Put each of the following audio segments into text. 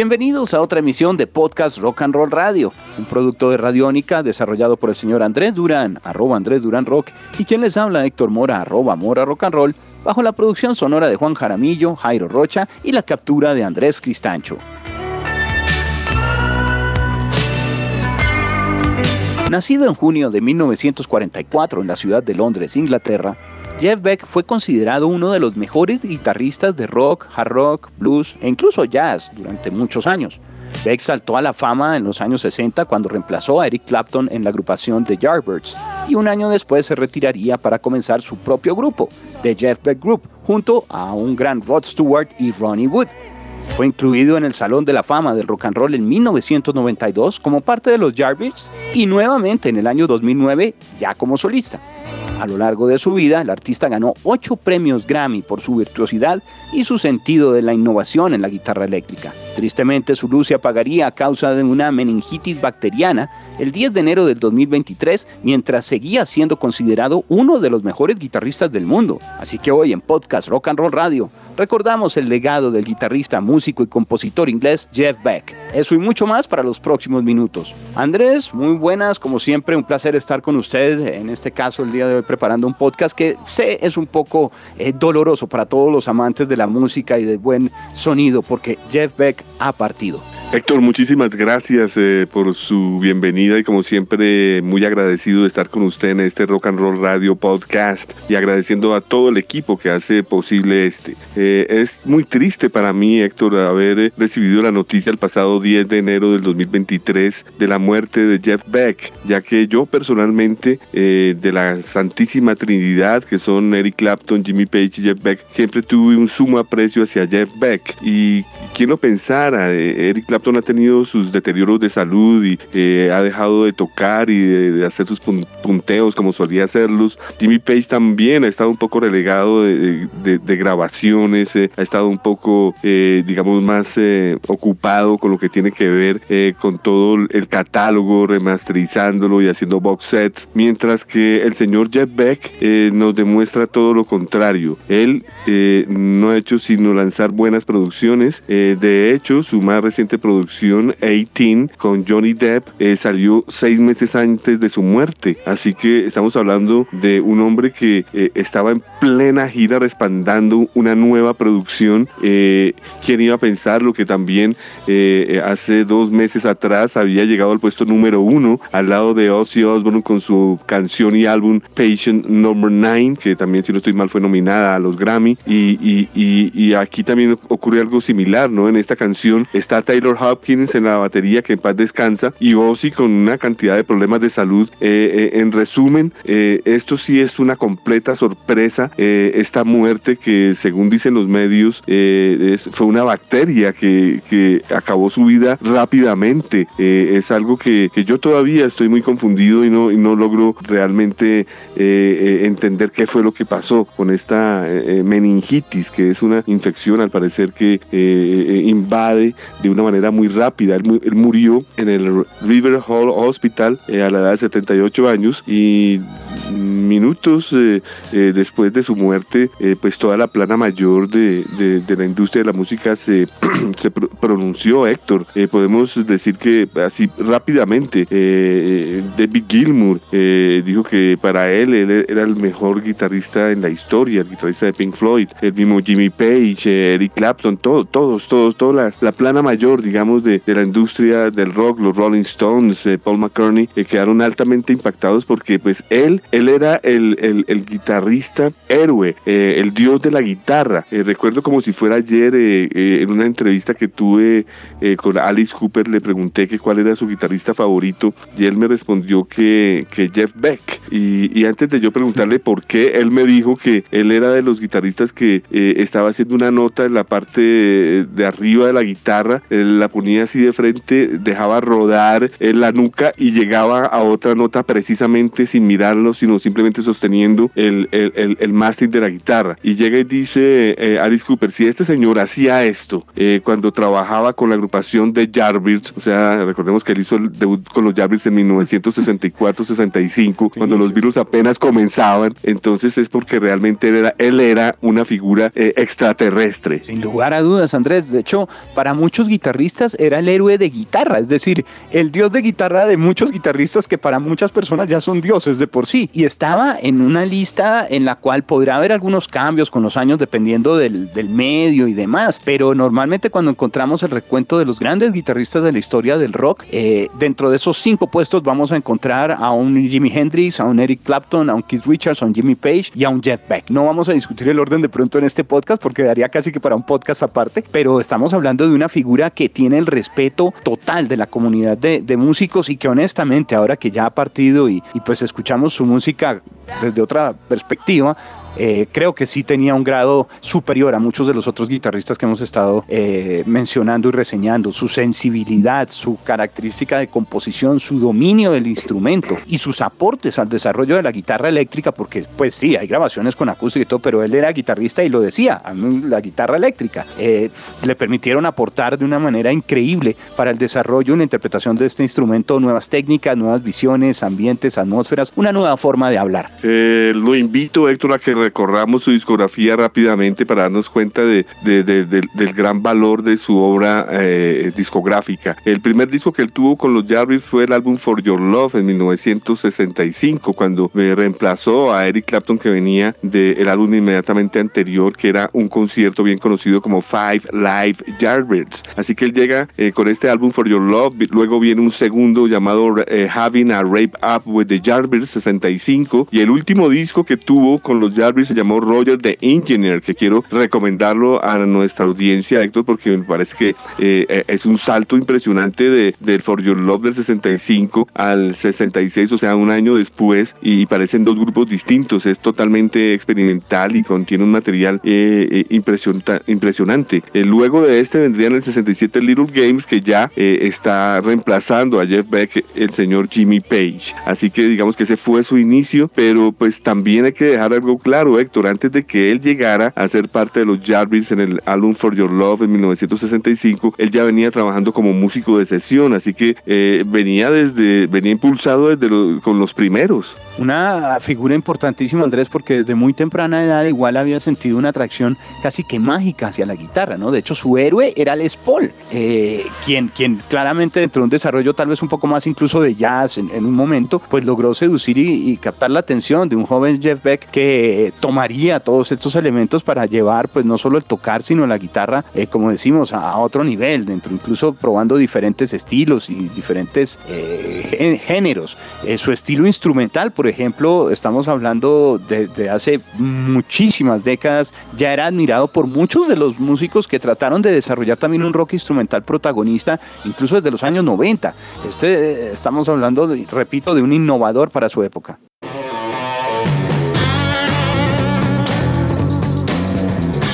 Bienvenidos a otra emisión de Podcast Rock and Roll Radio, un producto de Radiónica desarrollado por el señor Andrés Durán, arroba Andrés Durán Rock, y quien les habla Héctor Mora, arroba Mora Rock bajo la producción sonora de Juan Jaramillo, Jairo Rocha y la captura de Andrés Cristancho. Nacido en junio de 1944 en la ciudad de Londres, Inglaterra, Jeff Beck fue considerado uno de los mejores guitarristas de rock, hard rock, blues e incluso jazz durante muchos años. Beck saltó a la fama en los años 60 cuando reemplazó a Eric Clapton en la agrupación The Yardbirds y un año después se retiraría para comenzar su propio grupo, The Jeff Beck Group, junto a un gran Rod Stewart y Ronnie Wood. Fue incluido en el Salón de la Fama del Rock and Roll en 1992 como parte de los Yardbirds y nuevamente en el año 2009 ya como solista. A lo largo de su vida, el artista ganó ocho premios Grammy por su virtuosidad y su sentido de la innovación en la guitarra eléctrica. Tristemente, su luz se apagaría a causa de una meningitis bacteriana el 10 de enero del 2023, mientras seguía siendo considerado uno de los mejores guitarristas del mundo. Así que hoy en Podcast Rock and Roll Radio recordamos el legado del guitarrista, músico y compositor inglés Jeff Beck. Eso y mucho más para los próximos minutos. Andrés, muy buenas, como siempre, un placer estar con usted, en este caso el día de hoy preparando un podcast que sé es un poco eh, doloroso para todos los amantes de la música y del buen sonido, porque Jeff Beck ha partido. Héctor, muchísimas gracias eh, por su bienvenida y como siempre muy agradecido de estar con usted en este Rock and Roll Radio Podcast y agradeciendo a todo el equipo que hace posible este. Eh, es muy triste para mí, Héctor, haber recibido la noticia el pasado 10 de enero del 2023 de la muerte de Jeff Beck, ya que yo personalmente eh, de la Santísima Trinidad, que son Eric Clapton, Jimmy Page y Jeff Beck, siempre tuve un sumo aprecio hacia Jeff Beck y quién lo pensara, Eric Clapton ha tenido sus deterioros de salud y eh, ha dejado de tocar y de, hacer sus punteos como solía hacerlos. Jimmy Page también ha estado un poco relegado de, grabaciones, eh, ha estado un poco, eh, digamos, más ocupado con lo que tiene que ver con todo el catálogo, remasterizándolo y haciendo box sets, mientras que el señor Jeff Beck nos demuestra todo lo contrario. Él no ha hecho sino lanzar buenas producciones. de hecho, su más reciente producción producción 18 con Johnny Depp eh, salió seis meses antes de su muerte. Así que estamos hablando de un hombre que eh, estaba en plena gira respaldando una nueva producción. Eh, ¿Quién iba a pensar lo que también hace dos meses atrás había llegado al puesto número uno al lado de Ozzy Osbourne con su canción y álbum Patient Number 9, que también si no estoy mal fue nominada a los Grammy. Y, y, y, y aquí también ocurre algo similar, ¿no? En esta canción está Taylor Hopkins en la batería, que en paz descansa, y Ozzy con una cantidad de problemas de salud. Eh, eh, en resumen, eh, esto sí es una completa sorpresa, esta muerte que según dicen los medios fue una bacteria que, que, acabó su vida rápidamente. es algo que, que, yo todavía estoy muy confundido y no, y no logro realmente entender qué fue lo que pasó con esta meningitis, que es una infección al parecer que invade de una manera muy rápida. Él, murió en el River Hall Hospital eh, a la edad de 78 años y minutos eh, eh, después de su muerte, pues toda la plana mayor de, de, la industria de la música se, se pronunció, Héctor. podemos decir que así rápidamente, David Gilmour dijo que para él, él era el mejor guitarrista en la historia, el guitarrista de Pink Floyd, el mismo Jimmy Page, Eric Clapton, todo, todos, todos, toda la, la plana mayor, digamos, de, la industria del rock, los Rolling Stones, eh, Paul McCartney, que quedaron altamente impactados porque pues él, él era el, el, guitarrista héroe, eh, el dios de la guitarra. Eh, recuerdo como si fuera ayer en una entrevista que tuve con Alice Cooper, le pregunté que cuál era su guitarrista favorito y él me respondió que, que Jeff Beck. Y, y, antes de yo preguntarle por qué, él me dijo que él era de los guitarristas que estaba haciendo una nota en la parte de arriba de la guitarra, la ponía así de frente, dejaba rodar en la nuca y llegaba a otra nota precisamente sin mirarlo sino simplemente sosteniendo el, el, el, máster de la guitarra. Y llega y dice eh, Alice Cooper, si este señor hacía esto eh, cuando trabajaba con la agrupación de Jarvis, o sea, recordemos que él hizo el debut con los Jarvis en 1964-65, cuando los virus apenas comenzaban, entonces es porque realmente era, él era una figura eh, extraterrestre. Sin lugar a dudas, Andrés. De hecho, para muchos guitarristas era el héroe de guitarra, es decir, el dios de guitarra de muchos guitarristas que para muchas personas ya son dioses de por sí. Y estaba en una lista en la cual podrá haber algunos cambios con los años dependiendo del, del medio y demás, pero normalmente cuando encontramos el recuento de los grandes guitarristas de la historia del rock, eh, dentro de esos cinco puestos vamos a encontrar a un Jimi Hendrix, a un Eric Clapton, a un Keith Richards, a un Jimmy Page y a un Jeff Beck. No vamos a discutir el orden de pronto en este podcast porque daría casi que para un podcast aparte, pero estamos hablando de una figura que tiene el respeto total de la comunidad de, de músicos y que honestamente ahora que ya ha partido y, y pues escuchamos su música desde otra perspectiva, eh, creo que sí tenía un grado superior a muchos de los otros guitarristas que hemos estado eh, mencionando y reseñando. Su sensibilidad, su característica de composición, su dominio del instrumento y sus aportes al desarrollo de la guitarra eléctrica, porque pues sí, hay grabaciones con acústica y todo, pero él era guitarrista y lo decía, la guitarra eléctrica eh, le permitieron aportar de una manera increíble para el desarrollo y la interpretación de este instrumento nuevas técnicas, nuevas visiones, ambientes, atmósferas, una nueva forma de hablar. lo invito, Héctor, a que recorramos su discografía rápidamente para darnos cuenta de, del gran valor de su obra eh, discográfica. El primer disco que él tuvo con los Jarvis fue el álbum For Your Love en 1965, cuando reemplazó a Eric Clapton que venía del álbum inmediatamente anterior, que era un concierto bien conocido como Five Live Jarvis. Así que él llega eh, con este álbum For Your Love, luego viene un segundo llamado eh, Having a Rape Up with the Jarvis 65 y el último disco que tuvo con los Jarvis se llamó Roger the Engineer, que quiero recomendarlo a nuestra audiencia, Héctor, porque me parece que eh, eh, es un salto impresionante de, del For Your Love del 65 al 66, o sea, un año después, y parecen dos grupos distintos. Es totalmente experimental y contiene un material eh, impresionante. luego de este vendría en el 67 Little Games, que ya está reemplazando a Jeff Beck, el señor Jimmy Page. Así que digamos que ese fue su inicio, pero pues también hay que dejar algo claro claro, Héctor, antes de que él llegara a ser parte de los Jarvis en el álbum For Your Love en 1965, él ya venía trabajando como músico de sesión, así que eh, venía desde, venía impulsado desde con los primeros. Una figura importantísima, Andrés, porque desde muy temprana edad igual había sentido una atracción casi que mágica hacia la guitarra, ¿no? De hecho, su héroe era Les Paul, eh, quien, quien claramente dentro de un desarrollo tal vez un poco más incluso de jazz en, un momento, pues logró seducir y, y captar la atención de un joven Jeff Beck que tomaría todos estos elementos para llevar pues no solo el tocar sino la guitarra eh, como decimos a, otro nivel dentro incluso probando diferentes estilos y diferentes eh, géneros. Eh, su estilo instrumental por ejemplo estamos hablando de, hace muchísimas décadas ya era admirado por muchos de los músicos que trataron de desarrollar también un rock instrumental protagonista incluso desde los años 90 este estamos hablando repito de un innovador para su época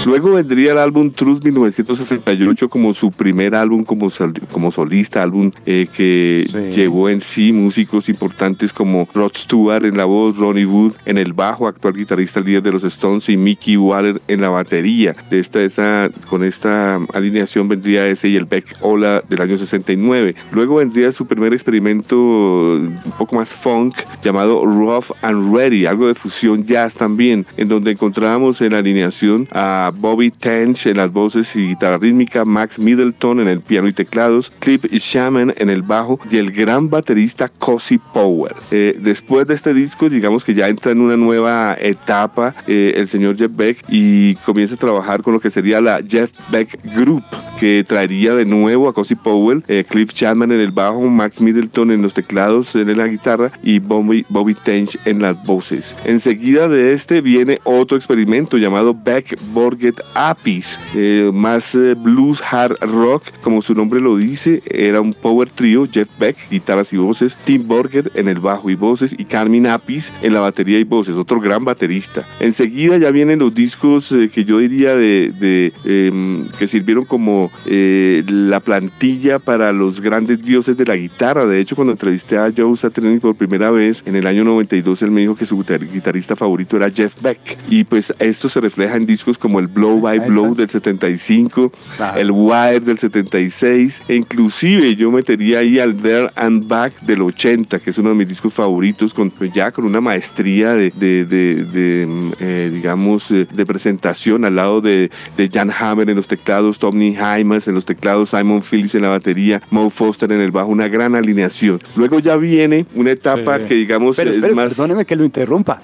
Luego vendría el álbum Truth 1968 como su primer álbum como, como solista, álbum eh, que llevó en sí músicos importantes como Rod Stewart en la voz, Ronnie Wood en el bajo, actual guitarrista líder de los Stones y Mickey Waller en la batería. De esta, esa, con esta alineación vendría ese y el Beck Ola del año 69. Luego vendría su primer experimento un poco más funk llamado Rough and Ready, algo de fusión jazz también, en donde encontrábamos en la alineación a Bobby Tench en las voces y guitarra rítmica, Max Middleton en el piano y teclados, Cliff Shaman en el bajo y el gran baterista Cozy Power. Eh, después de este disco, digamos que ya entra en una nueva etapa eh, el señor Jeff Beck y comienza a trabajar con lo que sería la Jeff Beck Group, que traería de nuevo a Cozy Powell, eh, Cliff Chapman en el bajo, Max Middleton en los teclados, en la guitarra y Bobby, Bobby Tench en las voces. Enseguida de este viene otro experimento llamado Beck Borg Borget Apis, eh, más eh, blues hard rock, como su nombre lo dice, era un power trio, Jeff Beck, guitarras y voces, Tim Borget en el bajo y voces y Carmen Apis en la batería y voces, otro gran baterista. Enseguida ya vienen los discos eh, que yo diría de, em, que sirvieron como la plantilla para los grandes dioses de la guitarra. De hecho, cuando entrevisté a Joe Satriani por primera vez en el año 92, él me dijo que su guitarrista favorito era Jeff Beck. Y pues esto se refleja en discos como el Blow by Blow del 75, el Wire del 76, e inclusive yo metería ahí al There and Back del 80, que es uno de mis discos favoritos, con, pues, ya con una maestría de, de, de, mm, eh, digamos, eh, de presentación al lado de, de Jan Hammer en los teclados, Tommy Hymas en los teclados, Simon Phillips en la batería, Mo Foster en el bajo, una gran alineación. Luego ya viene una etapa que digamos es más... Perdóneme que lo interrumpa.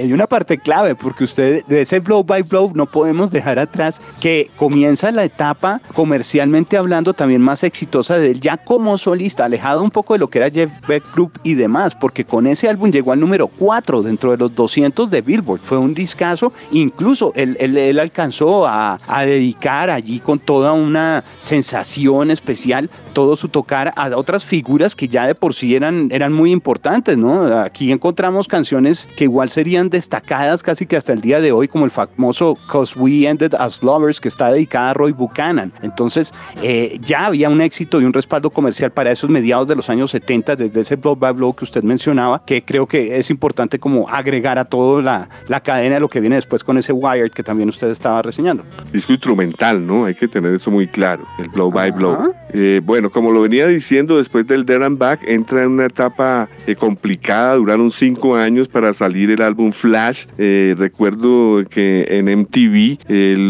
Hay una parte clave, porque usted de ese blow by blow no podemos dejar atrás que comienza la etapa comercialmente hablando también más exitosa de él ya como solista, alejado un poco de lo que era Jeff Beck Group y demás, porque con ese álbum llegó al número 4 dentro de los 200 de Billboard. Fue un discazo, incluso él, él, alcanzó a, a dedicar allí con toda una sensación especial todo su tocar a otras figuras que ya de por sí eran, eran muy importantes, ¿no? Aquí encontramos canciones que igual serían destacadas casi que hasta el día de hoy, como el famoso Cause We Ended as Lovers, que está dedicada a Roy Buchanan. Entonces, eh, ya había un éxito y un respaldo comercial para esos mediados de los años 70, desde ese Blow by Blow que usted mencionaba, que creo que es importante como agregar a toda la, la cadena de lo que viene después con ese Wired que también usted estaba reseñando. Disco instrumental, ¿no? Hay que tener eso muy claro, el Blow by Blow. Eh, bueno, como lo venía diciendo, después del There and Back entra en una etapa eh, complicada, duraron cinco años para salir el álbum Flash. Eh, recuerdo que en MTV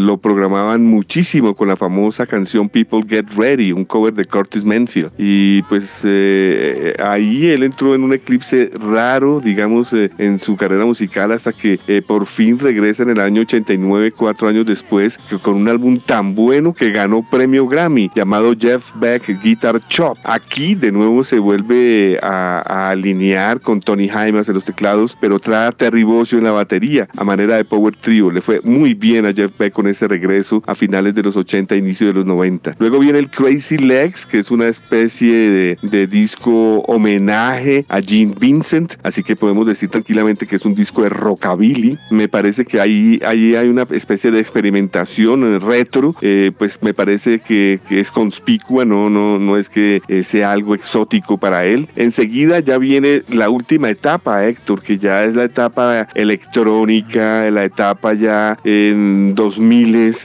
lo programaban muchísimo con la famosa canción People Get Ready, un cover de Curtis Manfield. Y pues ahí él entró en un eclipse raro, digamos, en su carrera musical hasta que por fin regresa en el año 89, cuatro años después, con un álbum tan bueno que ganó premio Grammy llamado Jeff Beck Guitar Chop. Aquí de nuevo se vuelve a, alinear con Tony Jaimes en los teclados, pero trae a Terry Bossio en la batería a manera de power trio. Le fue muy bien a Jeff Beck con ese regreso a finales de los 80, inicio de los 90. Luego viene el Crazy Legs, que es una especie de, disco homenaje a Gene Vincent, así que podemos decir tranquilamente que es un disco de rockabilly. Me parece que ahí, ahí hay una especie de experimentación retro, eh, pues me parece que, que es conspicua, no, no, no es que eh, sea algo exótico para él. Enseguida ya viene la última etapa, Héctor, que ya es la etapa electrónica, la etapa ya en 2000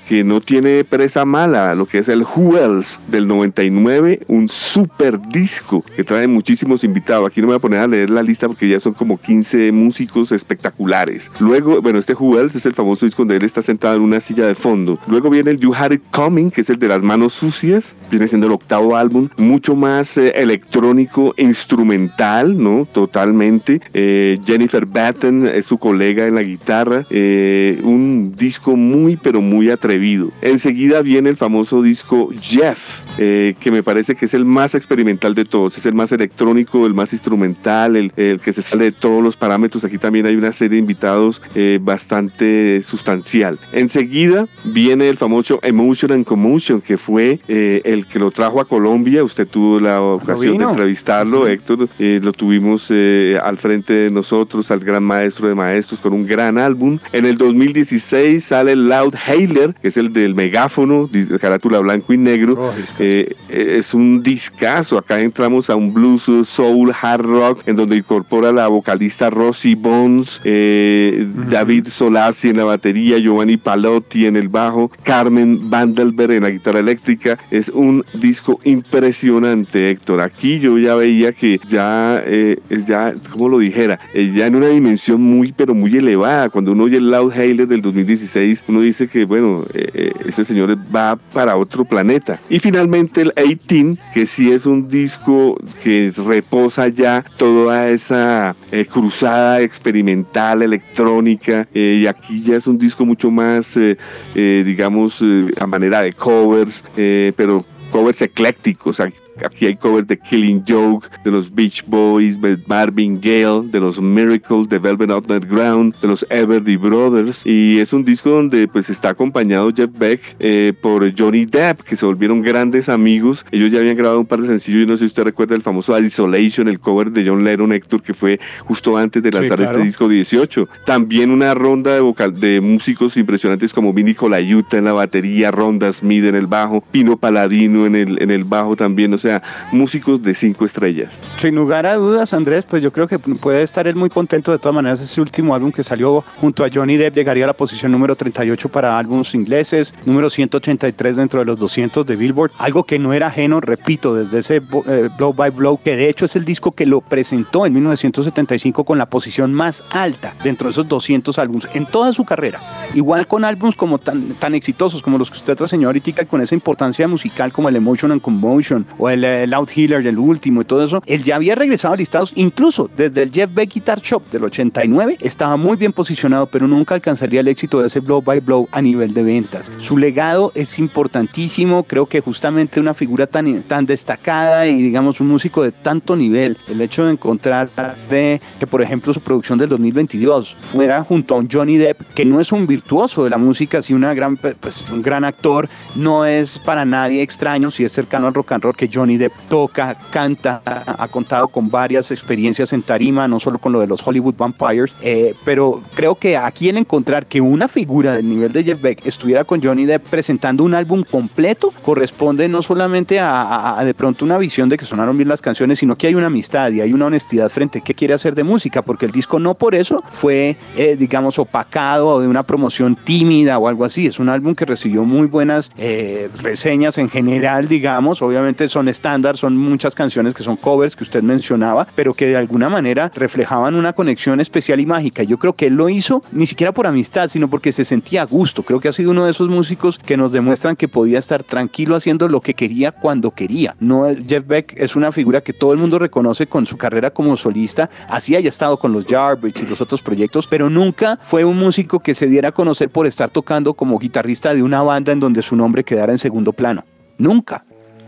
que no tiene presa mala, lo que es el Else del 99, un super disco que trae muchísimos invitados. Aquí no me voy a poner a leer la lista porque ya son como 15 músicos espectaculares. Luego, bueno, este Else es el famoso disco donde él está sentado en una silla de fondo. Luego viene el You Had It Coming, que es el de las manos sucias, viene siendo el octavo álbum, mucho más eh, electrónico, instrumental, ¿no? Totalmente. Eh, Jennifer Batten es su colega en la guitarra, eh, un disco muy pero muy atrevido. Enseguida viene el famoso disco Jeff, que me parece que es el más experimental de todos, es el más electrónico, el más instrumental, el, el que se sale de todos los parámetros. Aquí también hay una serie de invitados bastante sustancial. Enseguida viene el famoso Emotion and Commotion, que fue el que lo trajo a Colombia. Usted tuvo la ocasión de entrevistarlo, Héctor. Eh, lo tuvimos eh, al frente de nosotros, al gran maestro de maestros, con un gran álbum. En el 2016 sale Loud Hailer, que es el del megáfono, carátula blanco y negro. Oh, eh, es un discazo. Acá entramos a un blues, soul, hard rock, en donde incorpora la vocalista Rosie Bones, David Solasi en la batería, Giovanni Palotti en el bajo, Carmen Vandelberg en la guitarra eléctrica. Es un disco impresionante, Héctor. Aquí yo ya veía que ya, eh, ya como lo dijera, eh, ya en una dimensión muy, pero muy elevada. Cuando uno oye el Loud Hailer del 2016, uno dice que, bueno, ese señor va para otro planeta. Y finalmente el 18, que sí es un disco que reposa ya toda esa cruzada experimental, electrónica, y aquí ya es un disco mucho más, digamos, a manera de covers, pero covers eclécticos. Aquí hay covers de Killing Joke, de los Beach Boys, de Marvin Gale, de los Miracles, de Velvet Underground, de los Everly Brothers. Y es un disco donde pues está acompañado Jeff Beck eh, por Johnny Depp, que se volvieron grandes amigos. Ellos ya habían grabado un par de sencillos y no sé si usted recuerda el famoso Isolation, el cover de John Lennon Héctor, que fue justo antes de lanzar este disco 18. También una ronda de vocal de músicos impresionantes como Vinny Colaiuta en la batería, Ronda Smith en el bajo, Pino Paladino en el, en el bajo también, o sea, músicos de cinco estrellas. Sin lugar a dudas, Andrés, pues yo creo que puede estar él muy contento de todas maneras. Ese último álbum que salió junto a Johnny Depp llegaría a la posición número 38 para álbumes ingleses, número 183 dentro de los 200 de Billboard, algo que no era ajeno, repito, desde ese eh, Blow by Blow, que de hecho es el disco que lo presentó en 1975 con la posición más alta dentro de esos 200 álbumes en toda su carrera. Igual con álbumes como tan, tan exitosos como los que usted traseñó ahorita, con esa importancia musical como el Emotion and Commotion o el, el Out Healer, el último y todo eso, él ya había regresado a listados, incluso desde el Jeff Beck Guitar Shop del 89, estaba muy bien posicionado, pero nunca alcanzaría el éxito de ese Blow by Blow a nivel de ventas. Su legado es importantísimo, creo que justamente una figura tan, tan destacada y digamos un músico de tanto nivel, el hecho de encontrar que por ejemplo su producción del 2022 fuera junto a un Johnny Depp, que no es un virtuoso de la música, sino una gran, pues, un gran actor, no es para nadie extraño si es cercano al rock and roll que Johnny Depp toca, canta, ha contado con varias experiencias en tarima, no solo con lo de los Hollywood Vampires, eh, pero creo que aquí en encontrar que una figura del nivel de Jeff Beck estuviera con Johnny Depp presentando un álbum completo corresponde no solamente a, de pronto una visión de que sonaron bien las canciones, sino que hay una amistad y hay una honestidad frente a qué quiere hacer de música, porque el disco no por eso fue, eh, digamos, opacado o de una promoción tímida o algo así. Es un álbum que recibió muy buenas eh, reseñas en general, digamos. Obviamente son estándar, son muchas canciones que son covers que usted mencionaba, pero que de alguna manera reflejaban una conexión especial y mágica. Yo creo que él lo hizo ni siquiera por amistad, sino porque se sentía a gusto. Creo que ha sido uno de esos músicos que nos demuestran que podía estar tranquilo haciendo lo que quería cuando quería. No, Jeff Beck es una figura que todo el mundo reconoce con su carrera como solista, así haya estado con los Yardbirds y los otros proyectos, pero nunca fue un músico que se diera a conocer por estar tocando como guitarrista de una banda en donde su nombre quedara en segundo plano. Nunca.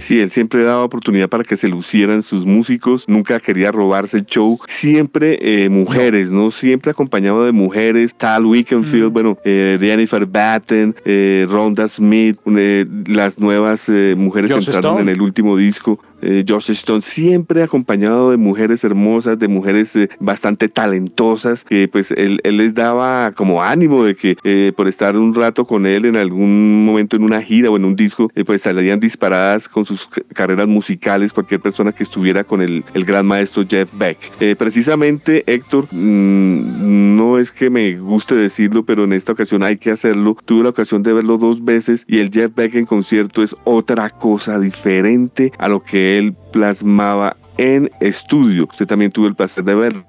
Sí, él siempre daba oportunidad para que se lucieran sus músicos, nunca quería robarse el show, siempre eh, mujeres, ¿no? Siempre acompañado de mujeres, Tal Wickenfield, mm. bueno, eh, Jennifer Batten, eh, Rhonda Smith, eh, las nuevas mujeres que entraron en el último disco. Eh, Stone siempre acompañado de mujeres hermosas, de mujeres eh, bastante talentosas, que pues él, les daba como ánimo de que eh, por estar un rato con él en algún momento en una gira o en un disco, pues salían disparadas con sus carreras musicales cualquier persona que estuviera con el, el gran maestro Jeff Beck. precisamente Héctor, mm, no es que me guste decirlo, pero en esta ocasión hay que hacerlo. Tuve la ocasión de verlo dos veces y el Jeff Beck en concierto es otra cosa diferente a lo que él plasmaba en estudio. Usted también tuvo el placer de verlo.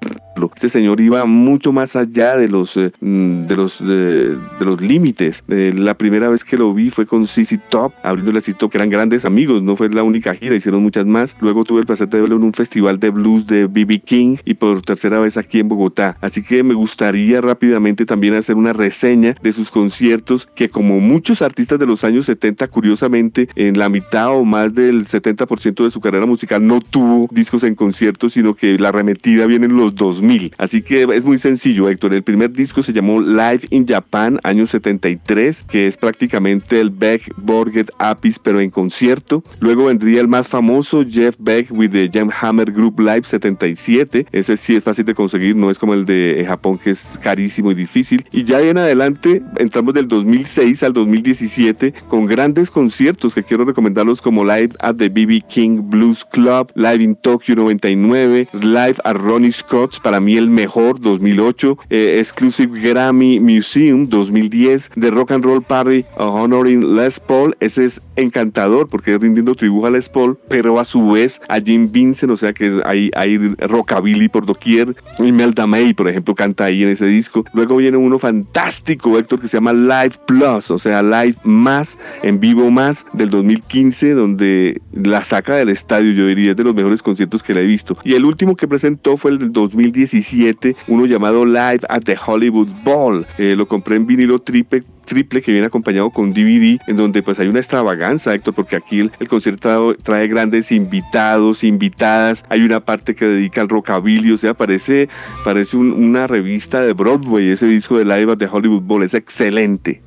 Este señor iba mucho más allá de los, eh, mm, de los, de, los límites. Eh, la primera vez que lo vi fue con CC Top, abriendo a que eran grandes amigos, no fue la única gira, hicieron muchas más. Luego tuve el placer de verlo en un festival de blues de BB King y por tercera vez aquí en Bogotá. Así que me gustaría rápidamente también hacer una reseña de sus conciertos, que como muchos artistas de los años 70, curiosamente, en la mitad o más del 70% de su carrera musical no tuvo discos en conciertos, sino que la arremetida viene en los 2000. Así que es muy sencillo, Héctor. El primer disco se llamó Live in Japan, año 73, que es prácticamente el Beck Borget Apis, pero en concierto. Luego vendría el más famoso, Jeff Beck with the Hammer Group Live 77. Ese sí es fácil de conseguir, no es como el de Japón, que es carísimo y difícil. Y ya en adelante entramos del 2006 al 2017 con grandes conciertos que quiero recomendarlos como Live at the BB King Blues Club, Live in Tokyo 99, Live a Ronnie Scott's, para mí el mejor 2008, eh, Exclusive Grammy Museum 2010, The Rock and Roll Party Honoring Les Paul, ese es encantador porque es rindiendo tributo a Les Paul, pero a su vez a Jim Vincent, o sea que hay, rockabilly por doquier, Imelda May, por ejemplo, canta ahí en ese disco. Luego viene uno fantástico, Héctor, que se llama Live Plus, o sea, Live Más, en vivo más, del 2015, donde la saca del estadio, yo diría, es de los mejores conciertos que le he visto. Y el último que presentó fue el del 2017, uno llamado Live at the Hollywood Bowl. Eh, lo compré en vinilo triple triple que viene acompañado con DVD en donde pues hay una extravaganza, Héctor, porque aquí el, concierto trae grandes invitados, invitadas, hay una parte que dedica al rockabilly, o sea, parece, parece una revista de Broadway, ese disco de Live at the Hollywood Bowl, es excelente.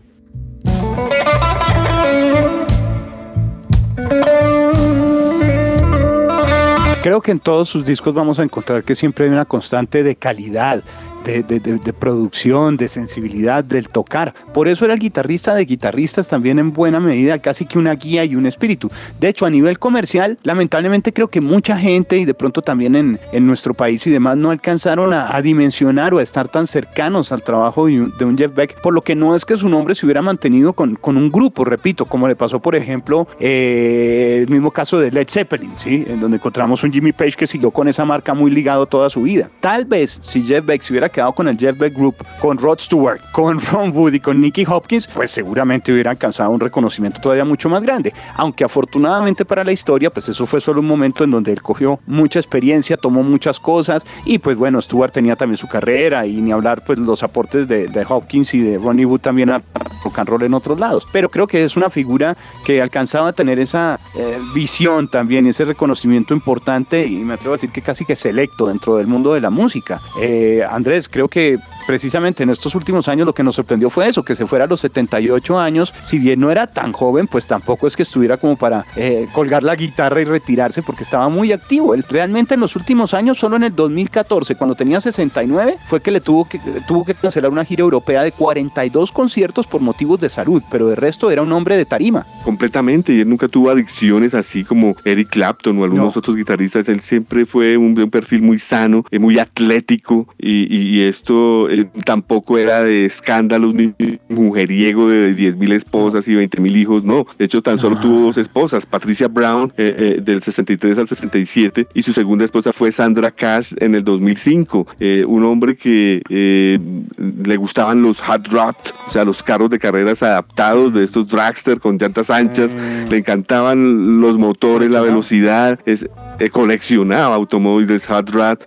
Creo que en todos sus discos vamos a encontrar que siempre hay una constante de calidad, de, producción, de sensibilidad, del tocar. Por eso era el guitarrista de guitarristas también en buena medida, casi que una guía y un espíritu. De hecho, a nivel comercial, lamentablemente creo que mucha gente y de pronto también en, en nuestro país y demás no alcanzaron a, dimensionar o a estar tan cercanos al trabajo de un, Jeff Beck, por lo que no es que su nombre se hubiera mantenido con, con un grupo, repito, como le pasó por ejemplo eh, el mismo caso de Led Zeppelin, ¿sí? en donde encontramos un Jimmy Page que siguió con esa marca muy ligado toda su vida. Tal vez si Jeff Beck se hubiera quedado con el Jeff Beck Group, con Rod Stewart, con Ron Wood y con Nicky Hopkins, pues seguramente hubiera alcanzado un reconocimiento todavía mucho más grande. Aunque afortunadamente para la historia, pues eso fue solo un momento en donde él cogió mucha experiencia, tomó muchas cosas y pues bueno, Stewart tenía también su carrera y ni hablar pues los aportes de, Hopkins y de Ronnie Wood también a rock and roll en otros lados. Pero creo que es una figura que alcanzaba a tener esa eh, visión también, ese reconocimiento importante y me atrevo a decir que casi que selecto dentro del mundo de la música. Eh, Andrés, creo que precisamente en estos últimos años lo que nos sorprendió fue eso, que se fuera a los 78 años, si bien no era tan joven, pues tampoco es que estuviera como para eh, colgar la guitarra y retirarse porque estaba muy activo. Él realmente en los últimos años, solo en el 2014, cuando tenía 69, fue que le tuvo que, tuvo que cancelar una gira europea de 42 conciertos por motivos de salud, pero de resto era un hombre de tarima. Completamente, y él nunca tuvo adicciones así como Eric Clapton o algunos otros guitarristas, él siempre fue un, un perfil muy sano, eh, muy atlético y, y esto tampoco era de escándalos ni mujeriego de 10 mil esposas y 20 mil hijos, no. De hecho, tan solo tuvo dos esposas, Patricia Brown eh, eh, del 63 al 67 y su segunda esposa fue Sandra Cash en el 2005. Eh, un hombre que le gustaban los hot rod, o sea, los carros de carreras adaptados de estos dragster con llantas anchas. Mm. Le encantaban los motores, la velocidad. Es, coleccionaba automóviles hot rod.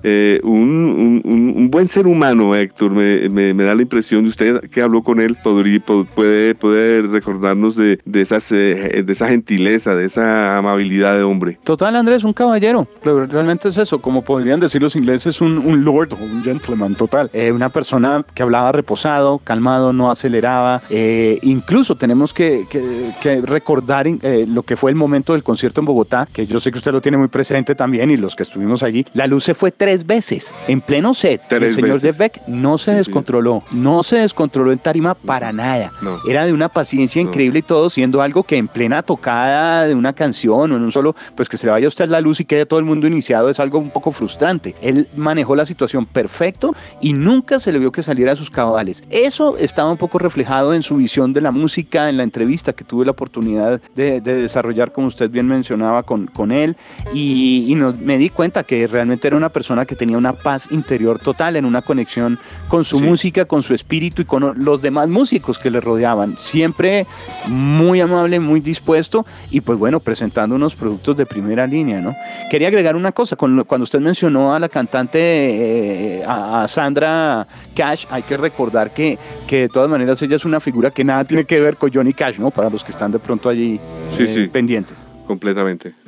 un, un, buen ser humano, Héctor me, da la impresión de usted que habló con él, podría, puede, puede recordarnos de, de, esas, eh, de esa gentileza, de esa amabilidad de hombre. Total, Andrés, un caballero. Realmente es eso, como podrían decir los ingleses, un, un lord o un gentleman total. Eh, una persona que hablaba reposado, calmado, no aceleraba. Eh, incluso tenemos que, que, recordar lo que fue el momento del concierto en Bogotá, que yo sé que usted lo tiene muy presente también y los que estuvimos allí. La luz se fue tres veces en pleno set. el señor de Beck no se descontroló, no se descontroló en tarima para nada. Era de una paciencia increíble y todo, siendo algo que en plena tocada de una canción o en un solo, pues que se le vaya a usted la luz y quede todo el mundo iniciado es algo un poco frustrante. Él manejó la situación perfecto y nunca se le vio que saliera a sus cabales. Eso estaba un poco reflejado en su visión de la música, en la entrevista que tuve la oportunidad de, desarrollar, como usted bien mencionaba, con, con él. Y, me di cuenta que realmente era una persona que tenía una paz interior total, en una conexión con su música, con su espíritu y con los demás músicos que le rodeaban. Siempre muy amable, muy dispuesto y pues bueno, presentando unos productos de primera línea, ¿no? Quería agregar una cosa, cuando usted mencionó a la cantante, eh, a Sandra Cash, hay que recordar que, que de todas maneras ella es una figura que nada tiene que ver con Johnny Cash, ¿no? Para los que están de pronto allí eh, pendientes. Completamente.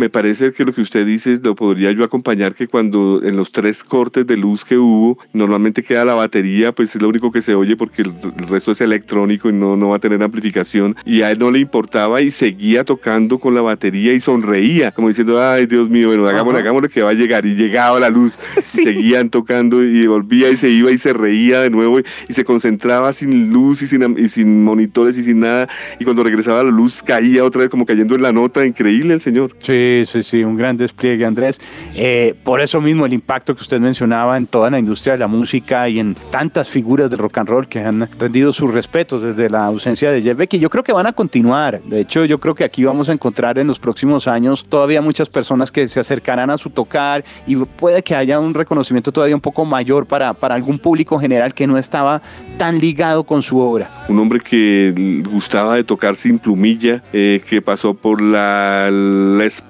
Me parece que lo que usted dice lo podría yo acompañar que cuando en los tres cortes de luz que hubo, normalmente queda la batería, pues es lo único que se oye porque el, resto es electrónico y no, no va a tener amplificación. Y a él no le importaba y seguía tocando con la batería y sonreía, como diciendo, ay Dios mío, bueno, hagámosle, hagámosle que va a llegar. Y llegaba la luz, seguían tocando y volvía y se iba y se reía de nuevo y, se concentraba sin luz y sin, y sin monitores y sin nada. Y cuando regresaba la luz caía otra vez como cayendo en la nota. Increíble el señor. Sí, sí, sí, un gran despliegue, Andrés. Eh, por eso mismo el impacto que usted mencionaba en toda la industria de la música y en tantas figuras de rock and roll que han rendido sus respetos desde la ausencia de Jeff Beck. Y yo creo que van a continuar. De hecho, yo creo que aquí vamos a encontrar en los próximos años todavía muchas personas que se acercarán a su tocar y puede que haya un reconocimiento todavía un poco mayor para, para algún público general que no estaba tan ligado con su obra. Un hombre que gustaba de tocar sin plumilla, eh, que pasó por la Les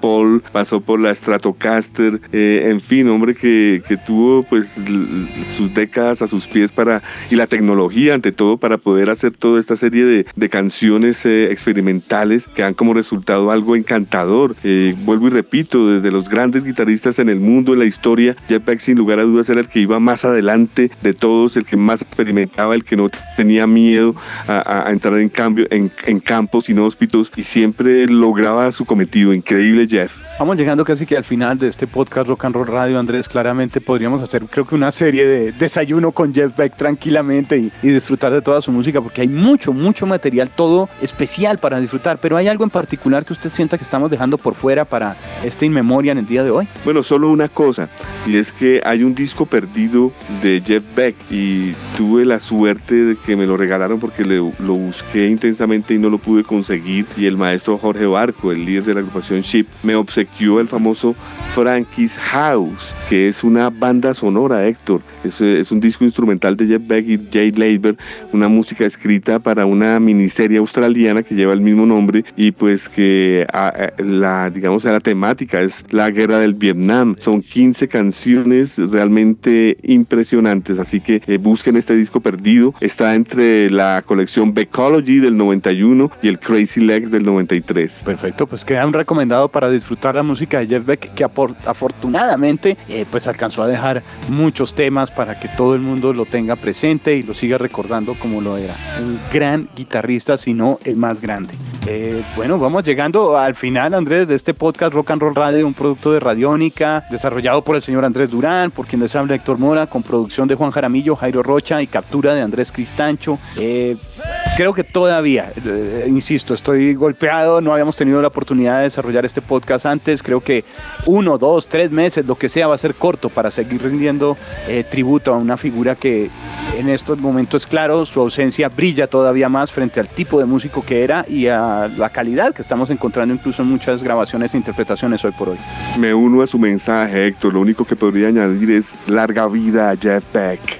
pasó por la Stratocaster, eh, en fin, hombre que, que tuvo pues sus décadas a sus pies para y la tecnología ante todo para poder hacer toda esta serie de, de canciones eh, experimentales que han como resultado algo encantador. vuelvo y repito, desde los grandes guitarristas en el mundo, en la historia, Jeff Beck sin lugar a dudas era el que iba más adelante de todos, el que más experimentaba, el que no tenía miedo a, entrar en cambio en, en campos inhóspitos y siempre lograba su cometido. Increíble Jeff. Jeff. Vamos llegando casi que al final de este podcast Rock and Roll Radio, Andrés. Claramente podríamos hacer, creo que una serie de desayuno con Jeff Beck tranquilamente y, disfrutar de toda su música, porque hay mucho, mucho material, todo especial para disfrutar. Pero hay algo en particular que usted sienta que estamos dejando por fuera para este inmemoria en el día de hoy. Bueno, solo una cosa, y es que hay un disco perdido de Jeff Beck y tuve la suerte de que me lo regalaron porque lo busqué intensamente y no lo pude conseguir. Y el maestro Jorge Barco, el líder de la agrupación Ship, me obsequió el famoso Frankie's House, que es una banda sonora, Héctor. Es, es un disco instrumental de Jeff Beck y Jay Leiber, una música escrita para una miniserie australiana que lleva el mismo nombre y pues que la, digamos, la temática es la guerra del Vietnam. Son 15 canciones realmente impresionantes, así que eh, busquen este disco perdido. Está entre la colección Beckology del 91 y el Crazy Legs del 93. Perfecto, pues queda un recomendado para disfrutar música de Jeff Beck que afortunadamente eh, pues alcanzó a dejar muchos temas para que todo el mundo lo tenga presente y lo siga recordando como lo era. Un gran guitarrista, si no el más grande. Eh, bueno, vamos llegando al final, Andrés, de este podcast Rock and Roll Radio, un producto de Radiónica, desarrollado por el señor Andrés Durán, por quien les habla Héctor Mora, con producción de Juan Jaramillo, Jairo Rocha y captura de Andrés Cristancho. Eh, creo que todavía, eh, insisto, estoy golpeado, no habíamos tenido la oportunidad de desarrollar este podcast antes, creo que uno, dos, tres meses, lo que sea, va a ser corto para seguir rindiendo tributo a una figura que en estos momentos, claro, su ausencia brilla todavía más frente al tipo de músico que era y a la, calidad que estamos encontrando incluso en muchas grabaciones e interpretaciones hoy por hoy. Me uno a su mensaje, Héctor. Lo único que podría añadir es larga vida a Jeff Beck.